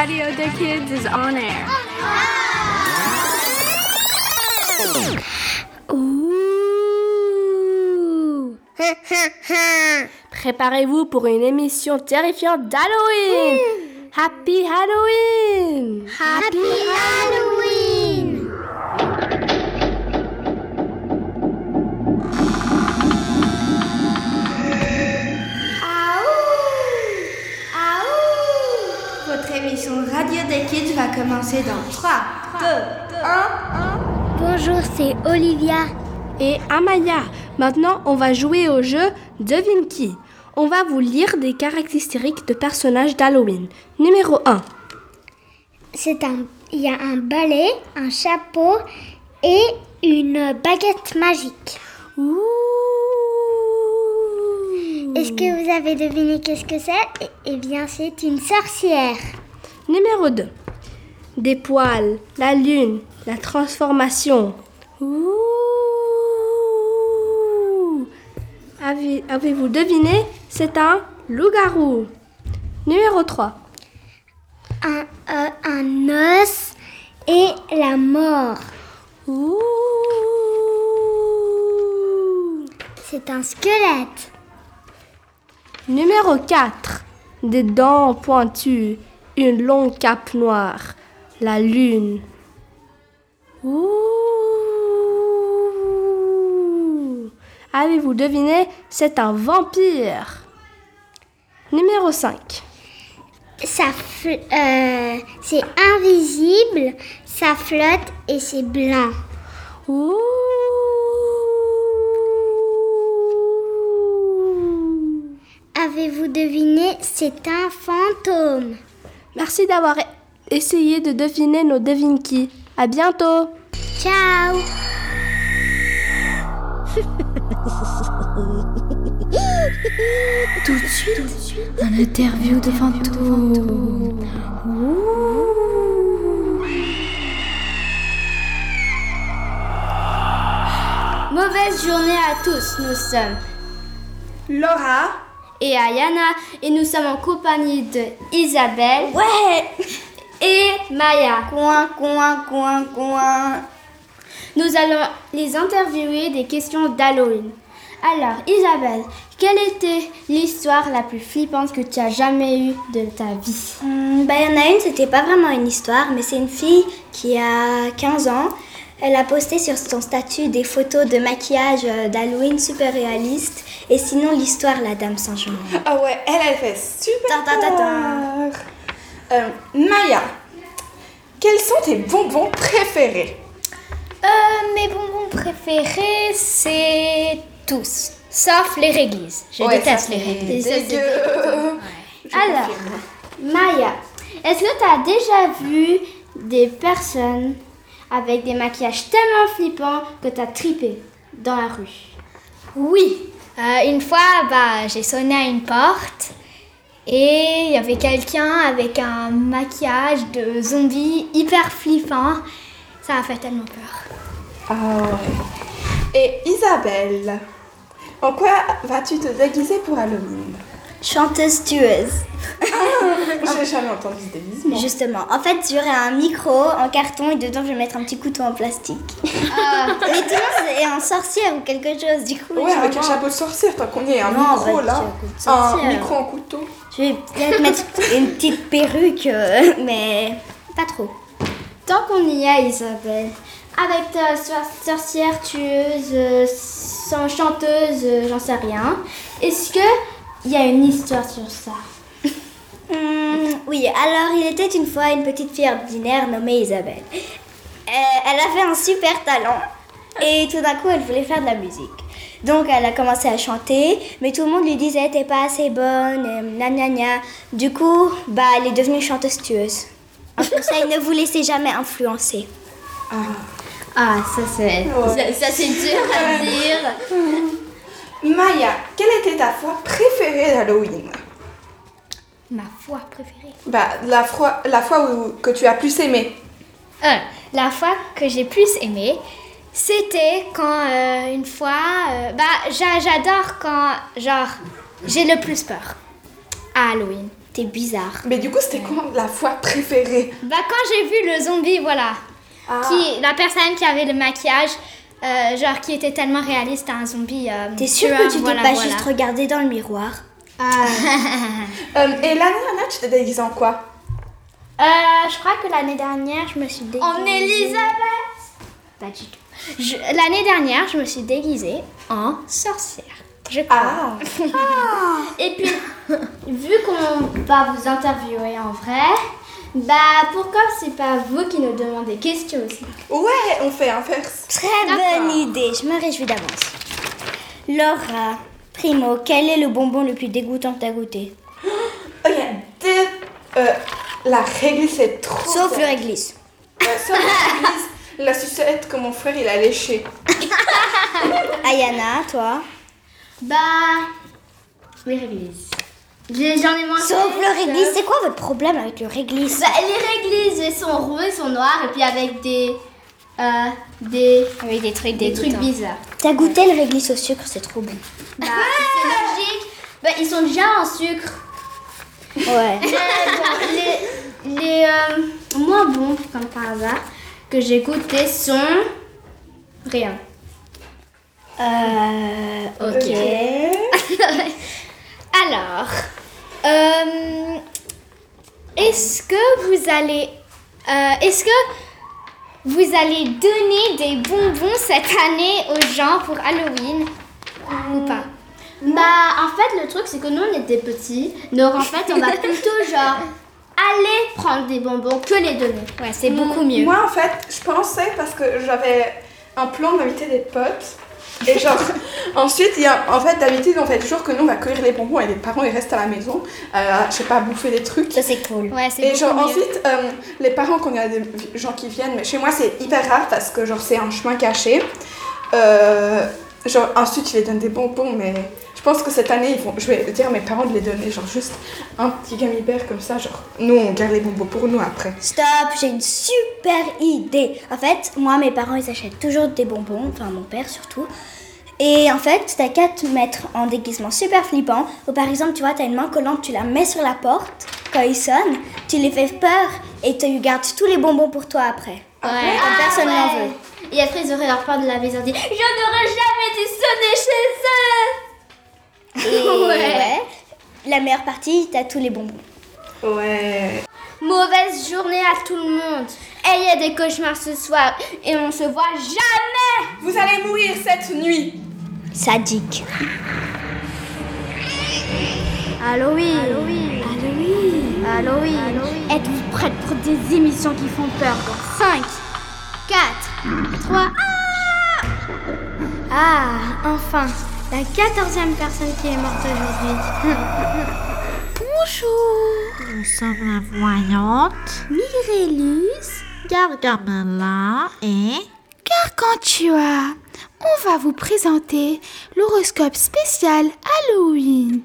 Radio the Kids is on air. Ouh. Préparez-vous pour une émission terrifiante d'Halloween. Happy Halloween. Happy Halloween! Des Kids va commencer dans 3, 2, 1. Bonjour, c'est Olivia. Et Amaya, maintenant on va jouer au jeu Devine qui. On va vous lire des caractéristiques de personnages d'Halloween. Numéro 1. C'est un, il y a un balai, un chapeau et une baguette magique. Ouh. Est-ce que vous avez deviné qu'est-ce que c'est? Eh- Eh bien, c'est une sorcière. Numéro 2. Des poils, la lune, la transformation. Ouh. Avez- Avez-vous deviné C'est un loup-garou? Numéro 3. Un, euh, un os et la mort. Ouh. C'est un squelette. Numéro 4. Des dents pointues, une longue cape noire, la lune. Ouh. Avez-vous deviné C'est un vampire? Numéro 5. Ça euh, c'est invisible, ça flotte et c'est blanc. Ouh. Avez-vous deviné C'est un fantôme? Merci d'avoir essayé de deviner nos devines-qui. À bientôt. Ciao Tout de suite, un interview de fantôme. Mauvaise journée à tous, nous sommes Laura et Ayana et nous sommes en compagnie de Isabelle. Ouais Et Maya. Coin, coin, coin, coin. Nous allons les interviewer des questions d'Halloween. Alors, Isabelle, quelle était l'histoire la plus flippante que tu as jamais eue de ta vie? Hum, bah, il y en a une, c'était pas vraiment une histoire, mais c'est une fille qui a 15 ans. Elle a posté sur son statut des photos de maquillage euh, d'Halloween super réalistes. Et sinon, l'histoire, la Dame Saint-Jean. Ah ouais, elle, elle fait super Ta, ta, ta. Euh, Maya, quels sont tes bonbons préférés? Euh, mes bonbons préférés, c'est tous. Sauf les réglisses. Je Ouais, déteste les c'est réglisses. dégueu. Je Alors, confirme. Maya, est-ce que tu as déjà vu des personnes avec des maquillages tellement flippants que tu as tripé dans la rue? Oui. Euh, une fois, bah, j'ai sonné à une porte et il y avait quelqu'un avec un maquillage de zombie hyper flippant. Ça a fait tellement peur. Ah ouais. Et Isabelle, en quoi vas-tu te déguiser pour Halloween? Chanteuse tueuse. J'ai jamais entendu ce déguisement. Justement. En fait, j'aurai un micro en carton et dedans, je vais mettre un petit couteau en plastique. Mais tout le monde est en sorcière ou quelque chose, du coup. Ouais, avec un chapeau de sorcière, tant qu'on y est, un Non, micro bah, là. Un micro en couteau. Je vais peut-être mettre une petite perruque, euh, mais pas trop. Tant qu'on y est, Isabelle, avec ta sor- sorcière tueuse, euh, sans chanteuse, euh, j'en sais rien, est-ce que il y a une histoire sur ça Hum, oui, alors il était une fois une petite fille ordinaire nommée Isabelle. Euh, elle avait un super talent et tout d'un coup elle voulait faire de la musique. Donc elle a commencé à chanter, mais tout le monde lui disait t'es pas assez bonne, euh, gna gna gna. Du coup, bah elle est devenue chanteuse tueuse. Un conseil, ne vous laissez jamais influencer. Ah, ça c'est ça, ça, c'est dur à dire. Maya, quelle était ta foi préférée d'Halloween? Ma foi préférée. Bah, la fois, la où, que tu as plus aimé. Euh, la fois que j'ai plus aimé, c'était quand euh, une fois, euh, bah j'a- j'adore quand genre j'ai le plus peur à Halloween. T'es bizarre. Mais du coup, c'était quoi la fois préférée? Bah quand j'ai vu le zombie, voilà, Ah. qui, la personne qui avait le maquillage, euh, genre qui était tellement réaliste, un zombie. euh, T'es sûre tueur, que tu t'es voilà, pas voilà. juste regardé dans le miroir? Euh, Et l'année dernière, tu t'es déguisée en quoi? Euh, je crois que l'année dernière, je me suis déguisée. En Elisabeth Pas du tout. Je- L'année dernière, je me suis déguisée en sorcière. Je crois. Ah Et puis, vu qu'on va vous interviewer en vrai, bah pourquoi c'est pas vous qui nous demandez des questions aussi Ouais, on fait inverse. Très bonne idée, je me réjouis d'avance. Laura, Primo, quel est le bonbon le plus dégoûtant que t'as goûté? Oh, Il y a deux... euh, la réglisse, c'est trop... Sauf le réglisse. Ouais, sauf la réglisse, la sucette que mon frère, il a léché. Ayana, toi? Bah, les réglisses. J'en ai mangé. Sauf le réglisse, c'est quoi votre problème avec le réglisse Bah, les réglisses, elles sont rouges, elles sont noires, et puis avec des. Euh, des. Avec des trucs Des trucs bizarres. T'as goûté le réglisse au sucre, c'est trop bon. Bah, c'est logique. Bah, ils sont déjà en sucre. Ouais. Mais bon, les les euh, moins bons, comme par hasard, que j'ai goûté sont. Rien. Euh. Ok. Alors, euh, est-ce que vous allez, euh, est-ce que vous allez donner des bonbons cette année aux gens pour Halloween ou pas? Bah, en fait, le truc c'est que nous on était petits, donc en fait on va plutôt genre aller prendre des bonbons que les donner. Ouais, c'est beaucoup mieux. Moi, en fait, je pensais parce que j'avais un plan d'inviter des potes. Et genre, ensuite, il y a, en fait, d'habitude, on fait toujours que nous, on va cueillir les bonbons et les parents, ils restent à la maison, euh, je sais pas, bouffer des trucs. Ça, c'est cool. Ouais, c'est Et genre, mieux. ensuite, euh, les parents, quand il y a des gens qui viennent, mais chez moi, c'est hyper rare parce que, genre, c'est un chemin caché. Euh, genre, ensuite, ils les donnent des bonbons, mais je pense que cette année, ils vont, je vais dire à mes parents de les donner, genre, juste un petit gummy bear comme ça, genre, nous, on garde les bonbons pour nous après. Stop, j'ai une super idée. En fait, moi, mes parents, ils achètent toujours des bonbons, enfin mon père surtout. Et en fait, t'as qu'à te mettre en déguisement super flippant. Ou par exemple, tu vois, t'as une main collante, tu la mets sur la porte quand ils sonnent, tu les fais peur et tu gardes tous les bonbons pour toi après. Ouais. Comme personne n'en ouais. veut. Et après, ils auraient leur peur de la maison. Dit, je n'aurais jamais dû sonner chez eux. Et Ouais. ouais, la meilleure partie, t'as tous les bonbons. Ouais. Mauvaise journée à tout le monde. Et il y a des cauchemars ce soir et on se voit jamais. Vous allez mourir cette nuit Sadique. Halloween. Halloween. Halloween. Halloween. Êtes-vous prêtes pour des émissions qui font peur? Dans 5, 4, 3. Ah Ah, enfin, la quatorzième personne qui est morte aujourd'hui. Bonjour, nous sommes la voyante Mirélus. Gargamella et Gargantua, on va vous présenter l'horoscope spécial Halloween.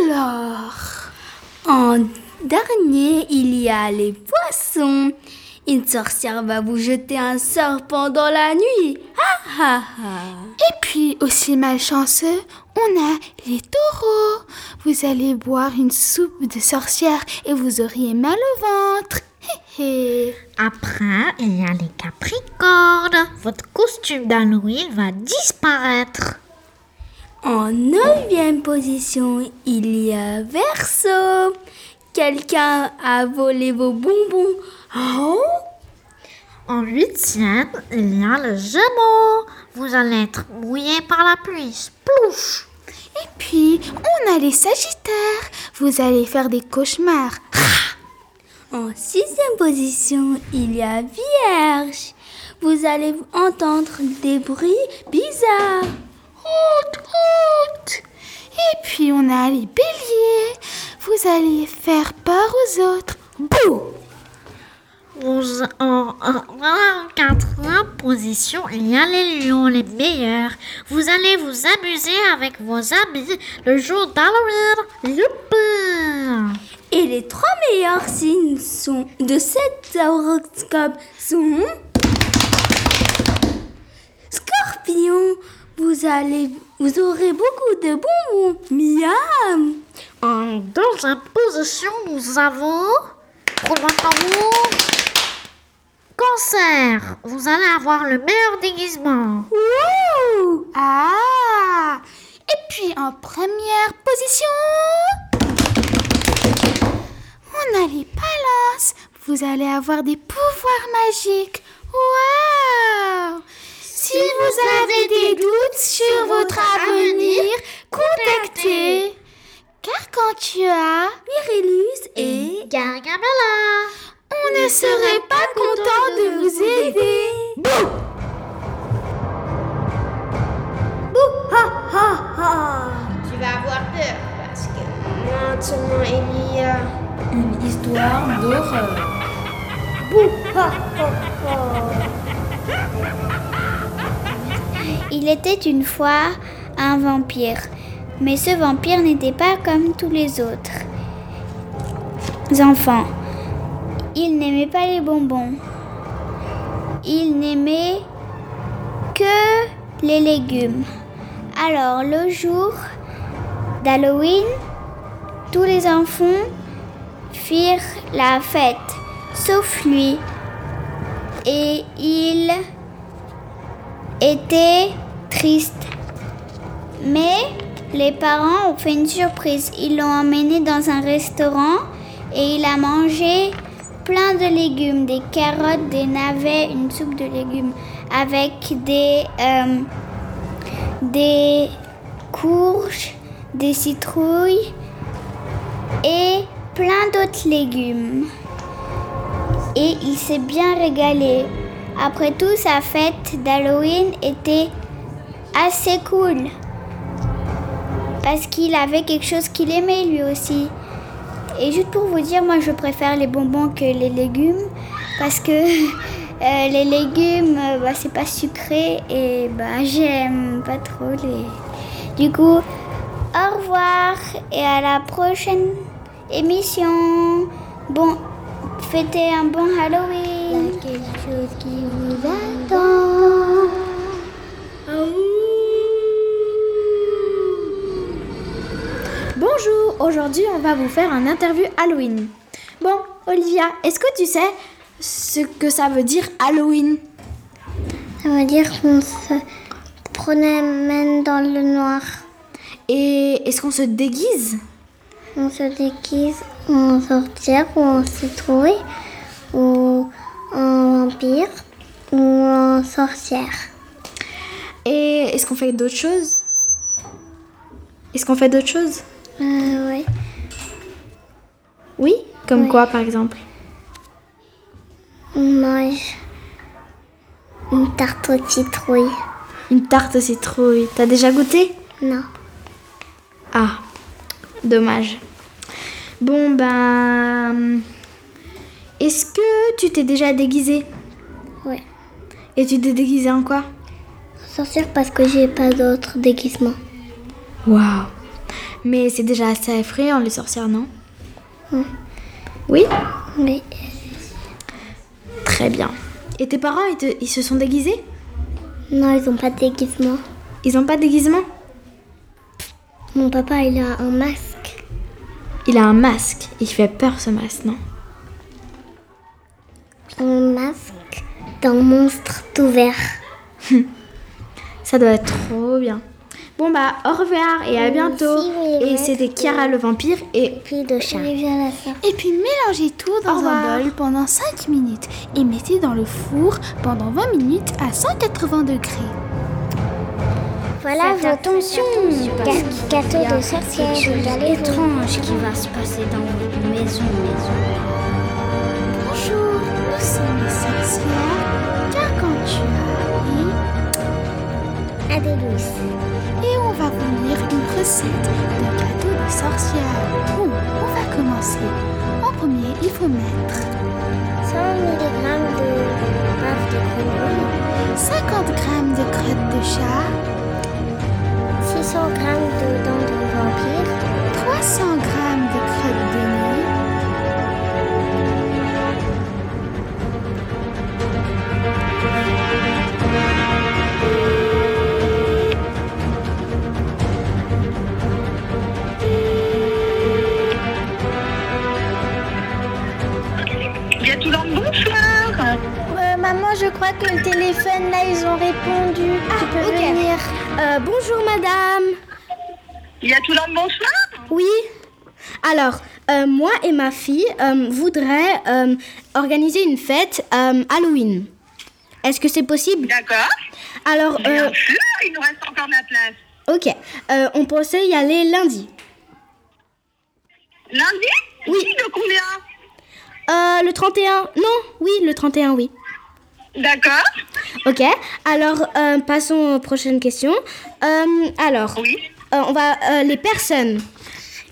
Alors, En dernier, il y a les poissons. Une sorcière va vous jeter un sort pendant la nuit. Et puis aussi malchanceux, on a les taureaux. Vous allez boire une soupe de sorcière et vous auriez mal au ventre. Hé hé. après il y a les Capricornes. Votre costume d'Halloween va disparaître. En neuvième position, il y a Verseau. Quelqu'un a volé vos bonbons. Oh En huitième, il y a le Gémeaux. Vous allez être mouillé par la pluie. Splouche. Et puis, on a les sagittaires. Vous allez faire des cauchemars. En sixième position, il y a Vierge. Vous allez entendre des bruits bizarres. Hout, hout. Et puis on a les béliers. Vous allez faire peur aux autres. Bouh Vous- en, en- quatrième position, il y a les lions, les meilleurs. Vous allez vous amuser avec vos amis le jour d'Halloween. Youpi Et les trois meilleurs signes sont de cet horoscope sont Scorpion, vous allez vous aurez beaucoup de bonbons. Miam. En deuxième position, nous avons. Roulement Vous allez avoir le meilleur déguisement. Wouh Ah Et puis en première position, on a les balances. Vous allez avoir des pouvoirs magiques. Waouh Si vous avez des doutes sur votre avenir, contactez. Car quand tu as Mirilus et Gargamella. On ne serait pas content de vous aider. Tu vas avoir peur parce que maintenant il y a une histoire d'horreur. Il était une fois un vampire, mais ce vampire n'était pas comme tous les autres enfants. Il n'aimait pas les bonbons. Il n'aimait que les légumes. Alors le jour d'Halloween, tous les enfants firent la fête, sauf lui. Et il était triste. Mais les parents ont fait une surprise. Ils l'ont emmené dans un restaurant et il a mangé plein de légumes, des carottes, des navets, une soupe de légumes avec des, euh, des courges, des citrouilles et plein d'autres légumes. Et il s'est bien régalé. Après tout, sa fête d'Halloween était assez cool. Parce qu'il avait quelque chose qu'il aimait lui aussi. Et juste pour vous dire, moi je préfère les bonbons que les légumes. Parce que euh, les légumes, euh, bah, c'est pas sucré et bah, j'aime pas trop les. Du coup, au revoir et à la prochaine émission. Bon, fêtez un bon Halloween. Il y a quelque chose qui vous attend. Bonjour, aujourd'hui on va vous faire un interview Halloween. Bon, Olivia, est-ce que tu sais ce que ça veut dire Halloween? Ça veut dire qu'on se promène dans le noir. Et est-ce qu'on se déguise? On se déguise en sorcière ou en citrouille ou en vampire ou en sorcière. Et est-ce qu'on fait d'autres choses? Est-ce qu'on fait d'autres choses? Euh, oui. Oui Comme quoi par exemple On mange une tarte aux citrouilles. Une tarte aux citrouilles. T'as déjà goûté? Non. Ah, dommage. Bon ben... Est-ce que tu t'es déjà déguisé Ouais. Et tu t'es déguisé en quoi? Sorcière parce que j'ai pas d'autres déguisements. Waouh Mais c'est déjà assez effrayant les sorcières, non Mm. Oui Oui. Très bien. Et tes parents, ils, te- ils se sont déguisés Non, ils ont pas de déguisement. Ils ont pas de déguisement Mon papa, il a un masque. Il a un masque. Il fait peur ce masque, non Un masque d'un monstre tout vert. Ça doit être trop bien. Bon bah, au revoir et à bientôt. Et c'était Chiara le vampire et Puis de chat. Et puis mélangez tout dans un bol pendant 5 minutes et mettez dans le four pendant 20 minutes à 180 degrés. Voilà vos tensions. Gâteau de sorcière. Étrange qui va se passer dans votre maison. Bonjour, nous sommes les sorcières. Car quand tu as Adélus. Va vous lire une recette de gâteau de sorcière. Bon, on va commencer. En premier, il faut mettre 100 mg de de grenouille. 50 g de crottes de chat, euh, moi et ma fille euh, voudraient euh, organiser une fête Halloween. Est-ce que c'est possible? D'accord. Alors, Bien sûr, il nous reste encore de la place. ok. On pensait y aller lundi. Lundi? Oui. De combien? Le 31 Non, oui, le 31, oui. D'accord. Ok. Alors, passons aux prochaines questions. Alors, Oui. on va les personnes.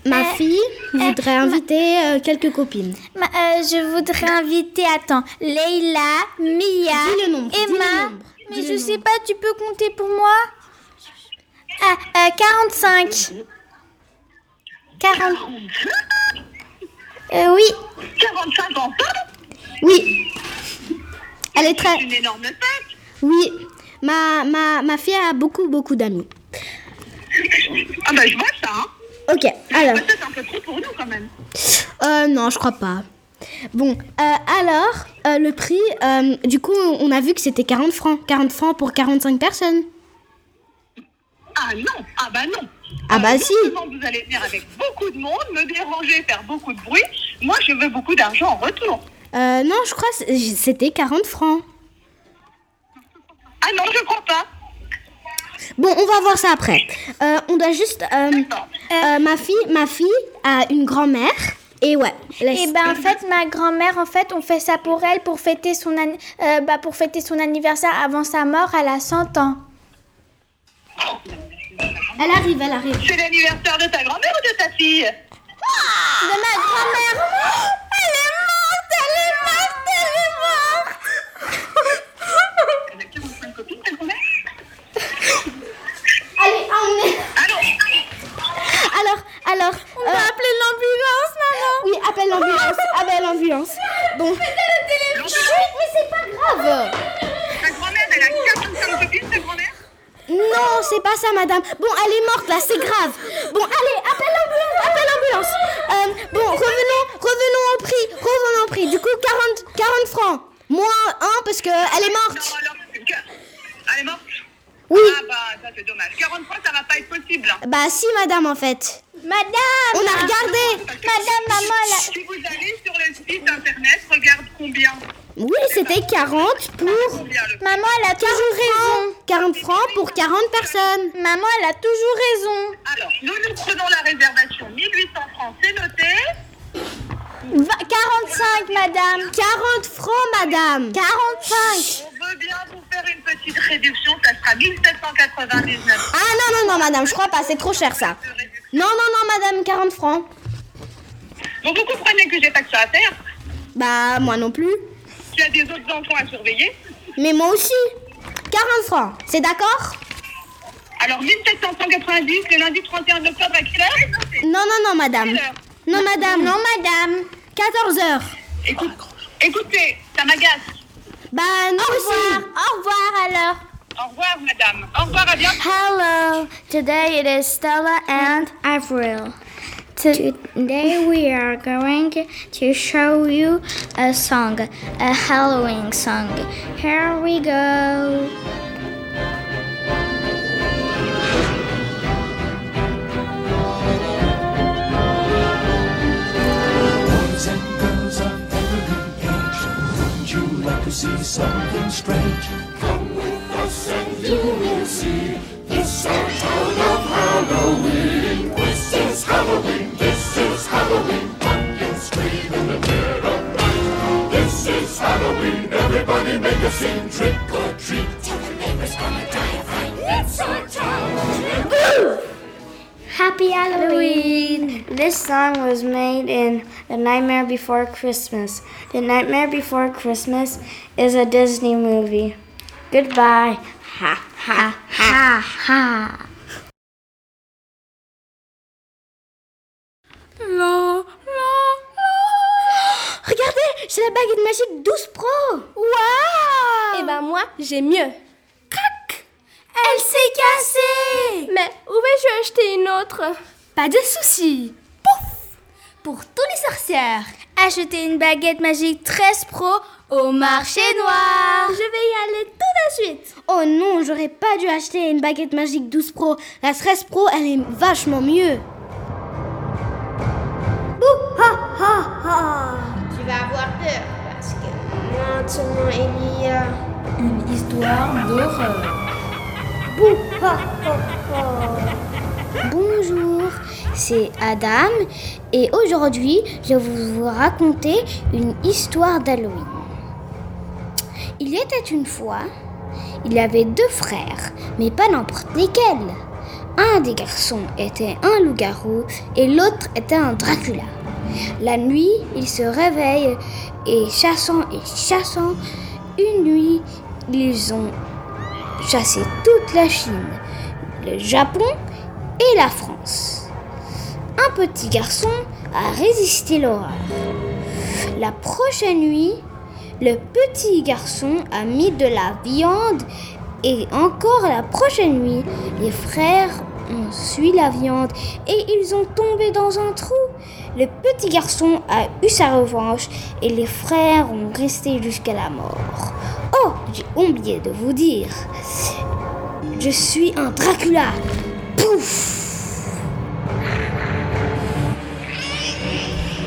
Ma fille voudrait inviter euh, quelques copines. Ma- euh, je voudrais inviter, attends, Leila, Mia, Dis le nombre, dis le Emma. nombre, Mais dis je le sais nombre. pas, tu peux compter pour moi? Ah, euh, 45. 40. Euh, oui. 45 enfants Oui. Elle est très. C'est une énorme fête. Oui. Ma, ma, ma fille a beaucoup, beaucoup d'amis. Ah bah je vois ça. Hein. Ok, alors. Peut-être un peu trop pour nous quand même. Euh, non, je crois pas. Bon, euh, alors, euh, le prix, euh, du coup, on a vu que c'était 40 francs. 40 francs pour 45 personnes. Ah non, ah bah non. Ah bah si. vous allez venir avec beaucoup de monde, me déranger, faire beaucoup de bruit. Moi, je veux beaucoup d'argent en retour. Euh, non, je crois que c'était 40 francs. Ah non, je crois pas. Bon, on va voir ça après. Euh, on doit juste... euh, euh, ma fille, ma fille a une grand-mère. Et ouais. Et ben en fait ma grand-mère en fait on fait ça pour elle pour fêter son an- bah, pour fêter son anniversaire avant sa mort elle a 100 ans. Elle arrive, elle arrive. C'est l'anniversaire de ta grand-mère ou de ta fille? De ma grand-mère. Elle est morte, elle est morte, elle est morte. Elle a 45 copines, ta grand-mère Allez, emmenez. Allô Alors. On va appeler l'ambulance, maman. Oui, appelle l'ambulance, appelle l'ambulance. Bon. Chut, mais c'est pas grave. Ta grand-mère, elle a 45 copines, ta grand-mère Non, c'est pas ça, madame. Bon, elle est morte là, c'est grave. Bon, allez, appelle l'ambulance, appelle l'ambulance. Euh, bon, revenons, revenons au prix, revenons au prix. Du coup, 40, 40 francs. Moins 1 parce que elle est Non, morte. alors, elle est morte Oui. Ah bah, ça c'est dommage. 40 fois, ça va pas être possible. hein. Bah si, madame, en fait. Madame. On a regardé. Madame maman elle a... Si vous allez sur le site internet, regarde combien. Oui, c'était 40 pour Maman elle a toujours 40 raison. francs. 40 francs pour 40 personnes. Maman elle a toujours raison. Alors, nous nous prenons la réservation 1800 francs, c'est noté. Va- 45 madame. 40 francs, madame. 45. On veut bien vous faire une petite réduction, ça sera 1799 Ah non, non, non, madame, je crois pas, c'est trop cher ça. Non, non, non, madame, 40 francs. Donc vous comprenez que j'ai pas que ça à faire. Bah, moi non plus. Tu as des autres enfants à surveiller. Mais moi aussi. 40 francs, c'est d'accord Alors 1790, le lundi 31 octobre à quelle heure? Non, non, non, madame. Non, madame. Non madame. 14 heures. Écoute, écoutez, ça m'agace. Bah, nous aussi. Au revoir alors. Au revoir, madame. Au revoir, à bientôt. Hello, today it is Stella and Avril. Today we are going to show you a song, a Halloween song. Here we go. See something strange? Come with us and you will see. This our town of Halloween. This is Halloween. This is Halloween. Pumpkins scream in the dead of night. This is Halloween. Everybody make a scene. Trick or treat. Tell the neighbors gonna die of fright. It's our town. Happy Halloween! This song was made in The Nightmare Before Christmas. The Nightmare Before Christmas is a Disney movie. Goodbye. Ha ha ha ha. Regardez, j'ai la baguette magique 12 Pro. Waouh eh Et ben moi j'ai mieux. Elle s'est cassée Mais où vais-je acheter une autre? Pas de soucis. Pouf Pour tous les sorcières. Acheter une baguette magique 13 Pro Au marché noir Je vais y aller tout de suite. Oh non, j'aurais pas dû acheter une baguette magique 12 Pro. La 13 Pro, elle est vachement mieux. Bouh, ha, ha, ha. Tu vas avoir peur parce que Maintenant, il y a Une histoire d'horreur. Bonjour, c'est Adam et aujourd'hui je vais vous raconter une histoire d'Halloween. Il était une fois, il y avait deux frères, mais pas n'importe lesquels. Un des garçons était un loup-garou et l'autre était un Dracula. La nuit, ils se réveillent et chassant et chassant, une nuit, ils ont chassé toute la Chine, le Japon et la France. Un petit garçon a résisté l'horreur. La prochaine nuit, le petit garçon a mis de la viande et encore la prochaine nuit, les frères ont suivi la viande et ils ont tombé dans un trou. Le petit garçon a eu sa revanche et les frères ont resté jusqu'à la mort. Oh, j'ai oublié de vous dire. Je suis un Dracula. Pouf.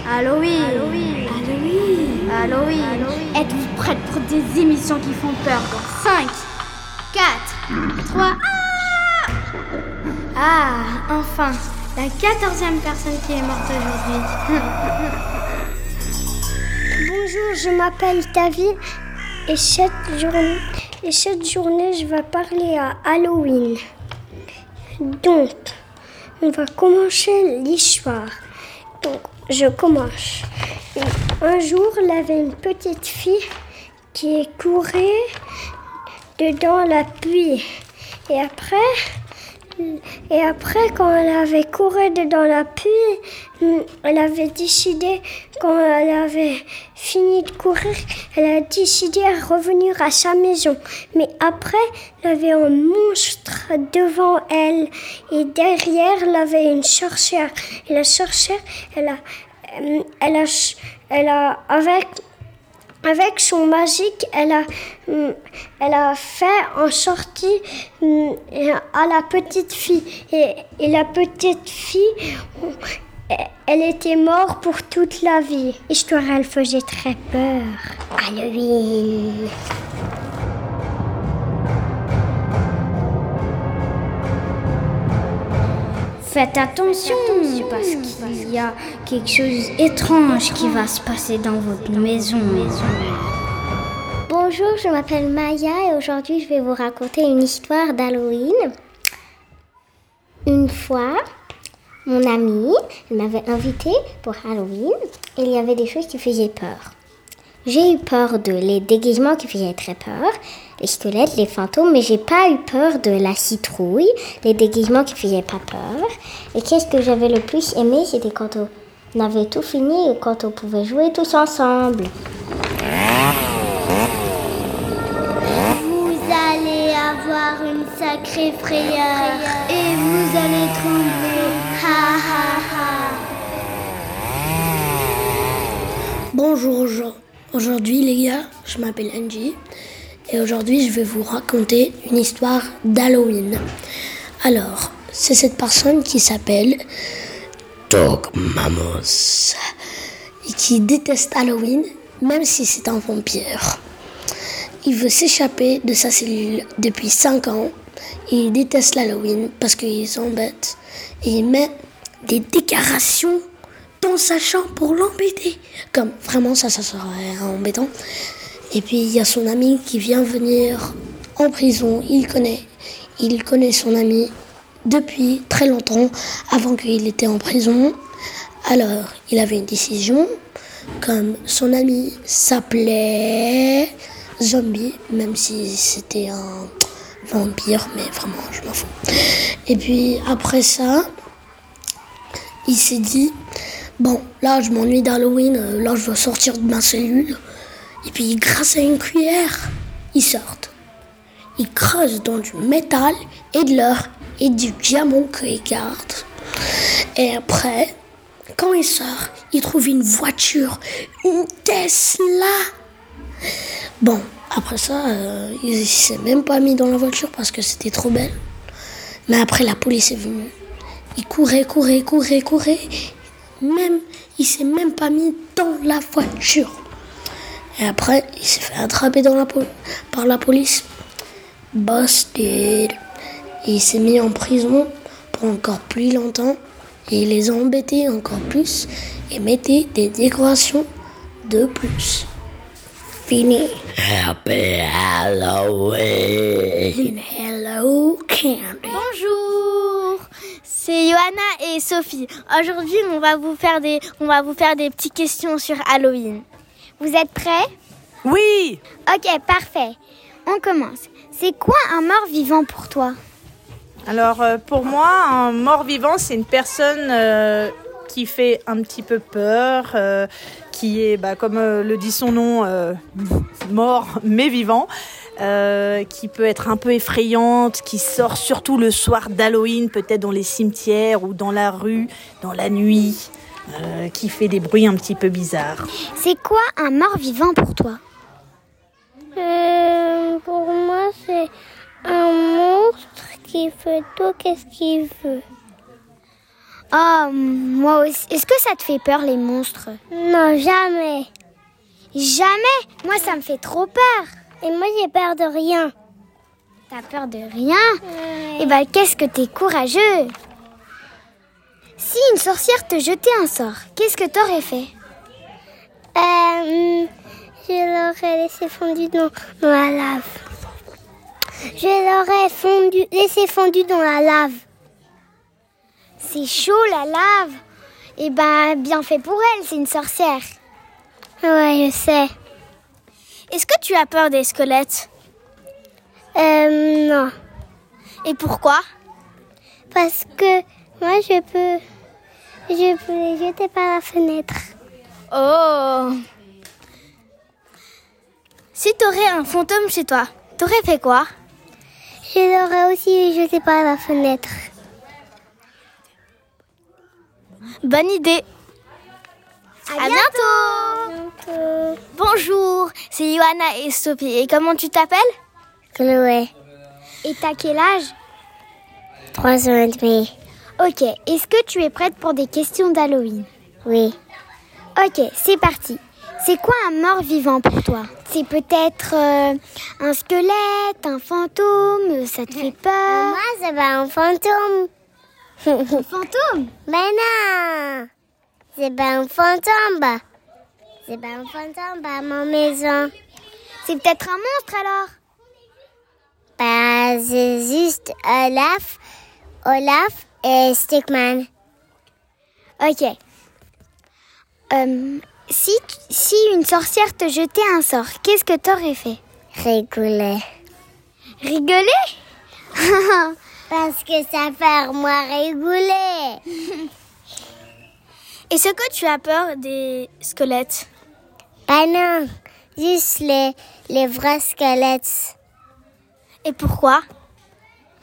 Halloween. Halloween. Halloween. Êtes-vous prêtes pour des émissions qui font peur? Dans 5, 4, 3... Ah Ah, enfin La quatorzième personne qui est morte aujourd'hui. Bonjour, je m'appelle David et cette journée, je vais parler à Halloween. Donc, on va commencer l'histoire. Donc, je commence. Un jour, il y avait une petite fille qui courait dedans la pluie. Et après, et après, quand elle avait couru dedans la pluie, elle avait décidé, quand elle avait fini de courir, elle a décidé à revenir à sa maison. Mais après, y avait un monstre devant elle et derrière, y avait une sorcière. Et la sorcière, elle a, elle a, elle a, avec avec son magique, elle a, hum, elle a fait en sortie hum, à la petite fille. Et, la petite fille, hum, elle était morte pour toute la vie. L'histoire, elle faisait très peur. Halloween. Faites attention, parce qu'il y a quelque chose d'étrange qui va se passer dans votre maison. Bonjour, je m'appelle Maya et aujourd'hui je vais vous raconter une histoire d'Halloween. Une fois, mon amie m'avait invitée pour Halloween et il y avait des choses qui faisaient peur. J'ai eu peur de les déguisements qui faisaient très peur, les squelettes, les fantômes, mais j'ai pas eu peur de la citrouille, les déguisements qui faisaient pas peur. Et qu'est-ce que j'avais le plus aimé, c'était quand on avait tout fini et quand on pouvait jouer tous ensemble. vous allez avoir une sacrée frayeur et vous allez trembler. Ha ha ha. Bonjour Jean. Aujourd'hui les gars, je m'appelle Angie et aujourd'hui je vais vous raconter une histoire d'Halloween. Alors, c'est cette personne qui s'appelle Dog Mamos et qui déteste Halloween même si c'est un vampire. Il veut s'échapper de sa cellule depuis 5 ans il déteste l'Halloween parce qu'il s'embête et il met des décorations dans sa chambre pour l'embêter. Comme vraiment ça, ça serait embêtant. Et puis il y a son ami qui vient venir en prison. Il connaît, il connaît son ami depuis très longtemps, avant qu'il était en prison. Alors il avait une décision. Comme son ami s'appelait Zombie, même si c'était un vampire, mais vraiment je m'en fous. Et puis après ça, il s'est dit Bon, là, je m'ennuie d'Halloween, euh, là, je dois sortir de ma cellule. Et puis, grâce à une cuillère, ils sortent. Ils creusent dans du métal et de l'or et du diamant qu'ils gardent. Et après, quand ils sortent, ils trouvent une voiture, une Tesla. Bon, après ça, euh, il s'est même pas mis dans la voiture parce que c'était trop belle. Mais après, la police est venue. Il courait, courait, courait, courait. Même, il s'est même pas mis dans la voiture. Et après, il s'est fait attraper dans la pol- par la police. Busted. Et il s'est mis en prison pour encore plus longtemps. Et il les a embêtés encore plus. Et mettait des décorations de plus. Fini. Happy Halloween. Hello, Candy. Bonjour, c'est Johanna et Sophie. Aujourd'hui, on va vous faire des, on va vous faire des petites questions sur Halloween. Vous êtes prêts? Oui Ok, parfait. On commence. C'est quoi un mort vivant pour toi? Alors euh, pour moi, un mort-vivant, c'est une personne euh, qui fait un petit peu peur, euh, qui est, bah, comme le dit son nom, mort mais vivant, euh, qui peut être un peu effrayante, qui sort surtout le soir d'Halloween, peut-être dans les cimetières ou dans la rue, dans la nuit, euh, qui fait des bruits un petit peu bizarres. C'est quoi un mort vivant pour toi Euh, pour moi, c'est un monstre qui fait tout qu'est-ce qu'il veut. Oh, moi aussi. Est-ce que ça te fait peur les monstres? Non, jamais. Jamais? Moi, ça me fait trop peur. Et moi, j'ai peur de rien. T'as peur de rien? Eh ben, qu'est-ce que t'es courageux? Si une sorcière te jetait un sort, qu'est-ce que t'aurais fait? Euh, je l'aurais laissé fondu dans, dans la lave. Je l'aurais fondu, laissé fondu dans la lave. C'est chaud la lave. Eh ben, bien fait pour elle, c'est une sorcière. Ouais, je sais. Est-ce que tu as peur des squelettes? Euh, non. Et pourquoi? Parce que moi, je peux, je peux les jeter par la fenêtre. Oh Si t'aurais un fantôme chez toi, t'aurais fait quoi? Je l'aurais aussi jeté par la fenêtre. Bonne idée À, bientôt. Bonjour, c'est Johanna et Sophie. Et comment tu t'appelles? Chloé, Et t'as quel âge? Trois ans et demi. Ok, est-ce que tu es prête pour des questions d'Halloween? Oui. Ok, c'est parti. C'est quoi un mort vivant pour toi? C'est peut-être euh, un squelette, un fantôme, ça te fait peur? Moi, c'est pas un fantôme. Un fantôme? Mais non C'est pas un fantôme. C'est pas un fantôme à ma maison. C'est peut-être un monstre alors? Bah, c'est juste Olaf, Olaf et Stickman. Ok. Euh, si, si une sorcière te jetait un sort, qu'est-ce que t'aurais fait? Rigoler. Rigoler? Parce que ça fait moi rigoler. Est-ce que tu as peur des squelettes? Bah non, juste les, les vrais squelettes. Et pourquoi?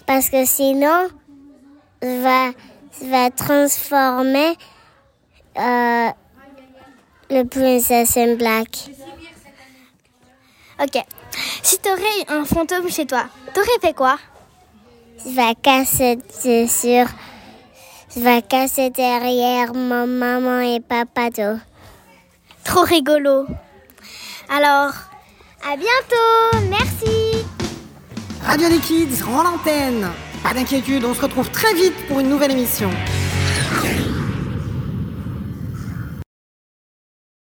Parce que sinon, je vais, je vais transformer euh, le princesse in black. Ok. Si t'aurais un fantôme chez toi, t'aurais fait quoi? Je vais casser sur, je vais casser derrière mon maman et papa d'eau. Trop rigolo. Alors, À bientôt Merci Radio des Kids rend l'antenne. Pas d'inquiétude, on se retrouve très vite pour une nouvelle émission.